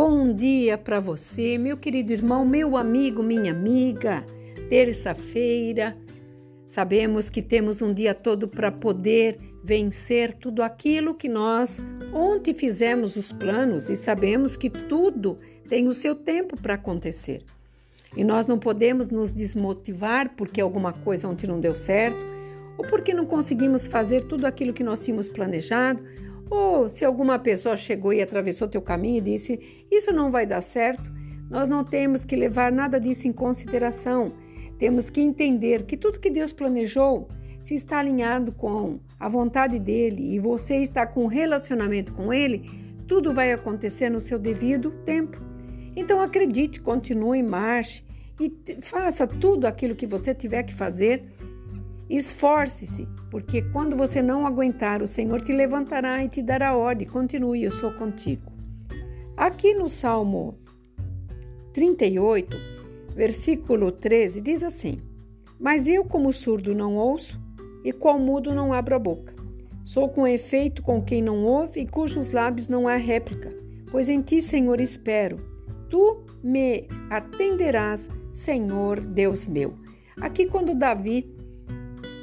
Bom dia para você, meu querido irmão, meu amigo, minha amiga. Terça-feira, sabemos que temos um dia todo para poder vencer tudo aquilo que nós ontem fizemos os planos e sabemos que tudo tem o seu tempo para acontecer. E nós não podemos nos desmotivar porque alguma coisa ontem não deu certo ou porque não conseguimos fazer tudo aquilo que nós tínhamos planejado ou se alguma pessoa chegou e atravessou teu caminho e disse: Isso não vai dar certo, nós não temos que levar nada disso em consideração. Temos que entender que tudo que Deus planejou, se está alinhado com a vontade dele e você está com um relacionamento com ele, tudo vai acontecer no seu devido tempo. Então acredite, continue, marche e faça tudo aquilo que você tiver que fazer Esforce-se, porque quando você não aguentar, o Senhor te levantará e te dará ordem. Continue, eu sou contigo. Aqui no Salmo 38, versículo 13, diz assim: Mas eu, como surdo, não ouço, e qual mudo não abro a boca. Sou com efeito com quem não ouve e cujos lábios não há réplica. Pois em ti, Senhor, espero. Tu me atenderás, Senhor Deus meu. Aqui, quando Davi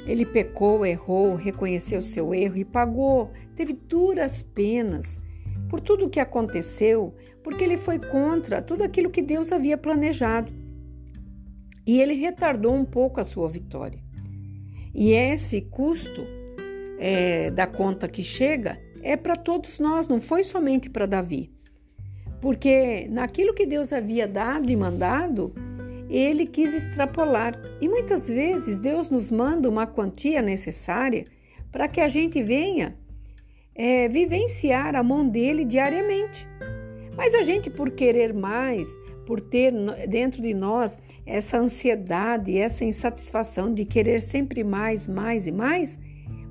ele pecou, errou, reconheceu seu erro e pagou, teve duras penas por tudo o que aconteceu, porque ele foi contra tudo aquilo que Deus havia planejado. E ele retardou um pouco a sua vitória. E esse custo é, da conta que chega é para todos nós, não foi somente para Davi. Porque naquilo que Deus havia dado e mandado, ele quis extrapolar. E muitas vezes Deus nos manda uma quantia necessária para que a gente venha é, vivenciar a mão dele diariamente. Mas a gente, por querer mais, por ter dentro de nós essa ansiedade, essa insatisfação de querer sempre mais, mais e mais,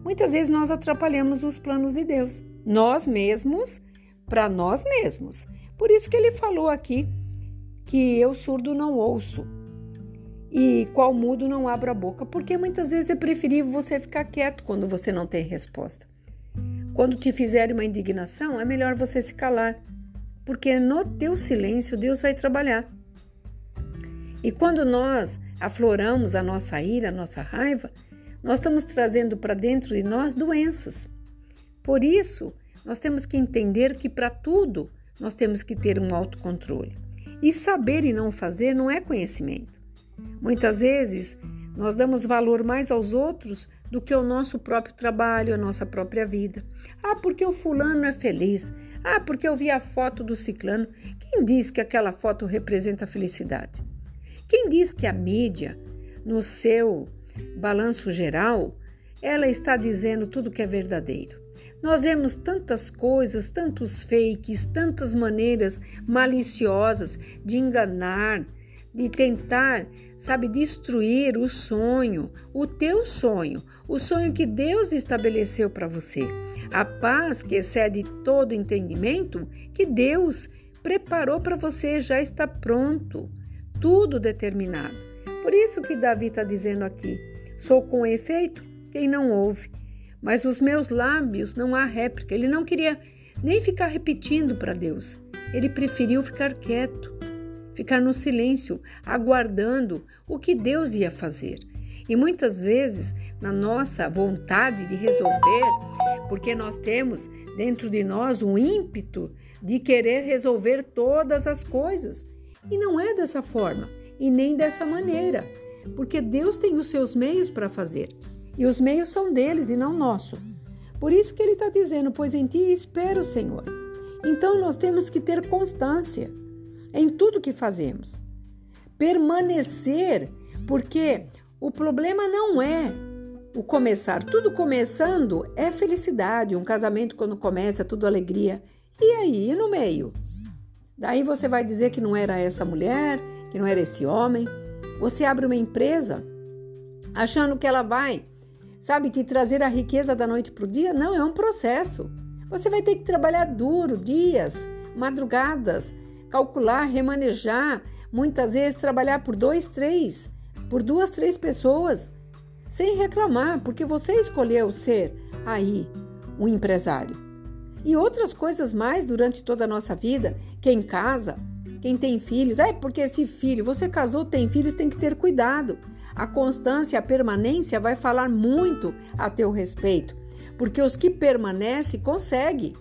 muitas vezes nós atrapalhamos os planos de Deus. Nós mesmos, para nós mesmos. Por isso que ele falou aqui que eu surdo não ouço e qual mudo não abro a boca, porque muitas vezes é preferível você ficar quieto quando você não tem resposta. Quando te fizerem uma indignação, é melhor você se calar, porque no teu silêncio Deus vai trabalhar. E quando nós afloramos a nossa ira, a nossa raiva, nós estamos trazendo para dentro de nós doenças. Por isso, nós temos que entender que para tudo nós temos que ter um autocontrole. E saber e não fazer não é conhecimento. Muitas vezes nós damos valor mais aos outros do que ao nosso próprio trabalho, à nossa própria vida. Ah, porque o fulano é feliz. Ah, porque eu vi a foto do ciclano. Quem diz que aquela foto representa a felicidade? Quem diz que a mídia, no seu balanço geral, ela está dizendo tudo que é verdadeiro? Nós vemos tantas coisas, tantos fakes, tantas maneiras maliciosas de enganar, de tentar, sabe, destruir o sonho, o teu sonho, o sonho que Deus estabeleceu para você. A paz que excede todo entendimento que Deus preparou para você já está pronto, tudo determinado. Por isso que Davi está dizendo aqui: sou com efeito quem não ouve mas os meus lábios não há réplica. Ele não queria nem ficar repetindo para Deus. Ele preferiu ficar quieto, ficar no silêncio, aguardando o que Deus ia fazer. E muitas vezes, na nossa vontade de resolver, porque nós temos dentro de nós um ímpeto de querer resolver todas as coisas. E não é dessa forma, e nem dessa maneira, porque Deus tem os seus meios para fazer. E os meios são deles e não nosso. Por isso que ele está dizendo: Pois em ti espero, Senhor. Então nós temos que ter constância em tudo que fazemos. Permanecer, porque o problema não é o começar. Tudo começando é felicidade. Um casamento, quando começa, é tudo alegria. E aí, e no meio? Daí você vai dizer que não era essa mulher, que não era esse homem. Você abre uma empresa achando que ela vai sabe, que trazer a riqueza da noite para o dia. Não, é um processo. Você vai ter que trabalhar duro, dias, madrugadas, calcular, remanejar, muitas vezes trabalhar por dois, três, por duas, três pessoas, sem reclamar, porque você escolheu ser aí um empresário. e outras coisas mais durante toda a nossa vida. Quem casa, quem tem filhos, é porque esse filho, você casou, tem filhos, tem que ter cuidado. A constância, a permanência vai falar muito a teu respeito, porque os que permanecem conseguem.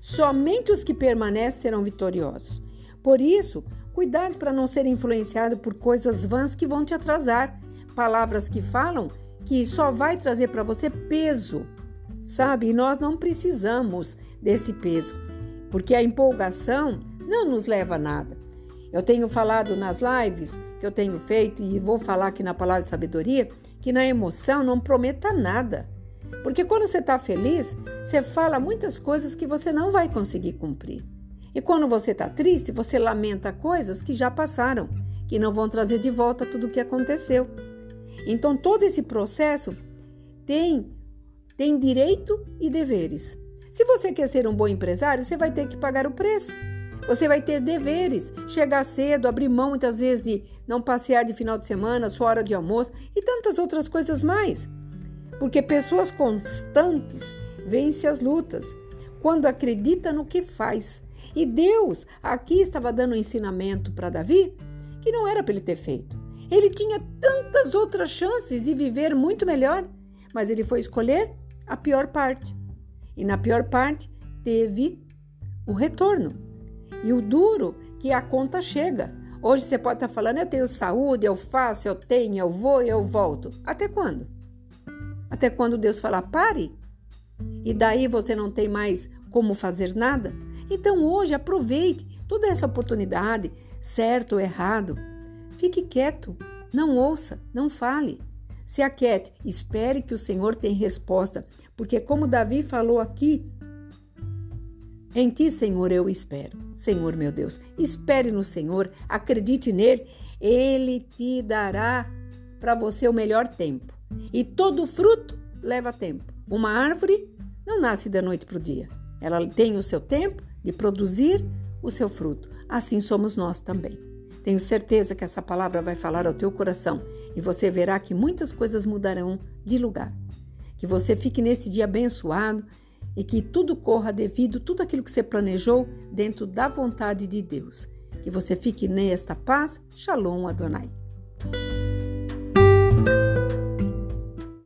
Somente os que permanecem serão vitoriosos. Por isso, cuidado para não ser influenciado por coisas vãs que vão te atrasar, palavras que falam que só vai trazer para você peso, sabe? E nós não precisamos desse peso, porque a empolgação não nos leva a nada. Eu tenho falado nas lives que eu tenho feito e vou falar aqui na palavra de sabedoria que na emoção não prometa nada. Porque quando você está feliz, você fala muitas coisas que você não vai conseguir cumprir. E quando você está triste, você lamenta coisas que já passaram, que não vão trazer de volta tudo o que aconteceu. Então todo esse processo tem tem direito e deveres. Se você quer ser um bom empresário, você vai ter que pagar o preço. Você vai ter deveres, chegar cedo, abrir mão muitas vezes de não passear de final de semana, sua hora de almoço e tantas outras coisas mais. Porque pessoas constantes vencem as lutas quando acredita no que faz. E Deus aqui estava dando um ensinamento para Davi que não era para ele ter feito. Ele tinha tantas outras chances de viver muito melhor, mas ele foi escolher a pior parte. E na pior parte teve o retorno. E o duro que a conta chega. Hoje você pode estar falando, eu tenho saúde, eu faço, eu tenho, eu vou, eu volto. Até quando? Até quando Deus falar pare? E daí você não tem mais como fazer nada? Então hoje aproveite toda essa oportunidade, certo ou errado. Fique quieto, não ouça, não fale. Se aquiete, espere que o Senhor tenha resposta, porque como Davi falou aqui, em ti, Senhor, eu espero. Senhor, meu Deus, espere no Senhor, acredite nele, ele te dará para você o melhor tempo. E todo fruto leva tempo. Uma árvore não nasce da noite para o dia. Ela tem o seu tempo de produzir o seu fruto. Assim somos nós também. Tenho certeza que essa palavra vai falar ao teu coração e você verá que muitas coisas mudarão de lugar. Que você fique nesse dia abençoado e que tudo corra devido tudo aquilo que você planejou dentro da vontade de Deus. Que você fique nesta paz. Shalom Adonai.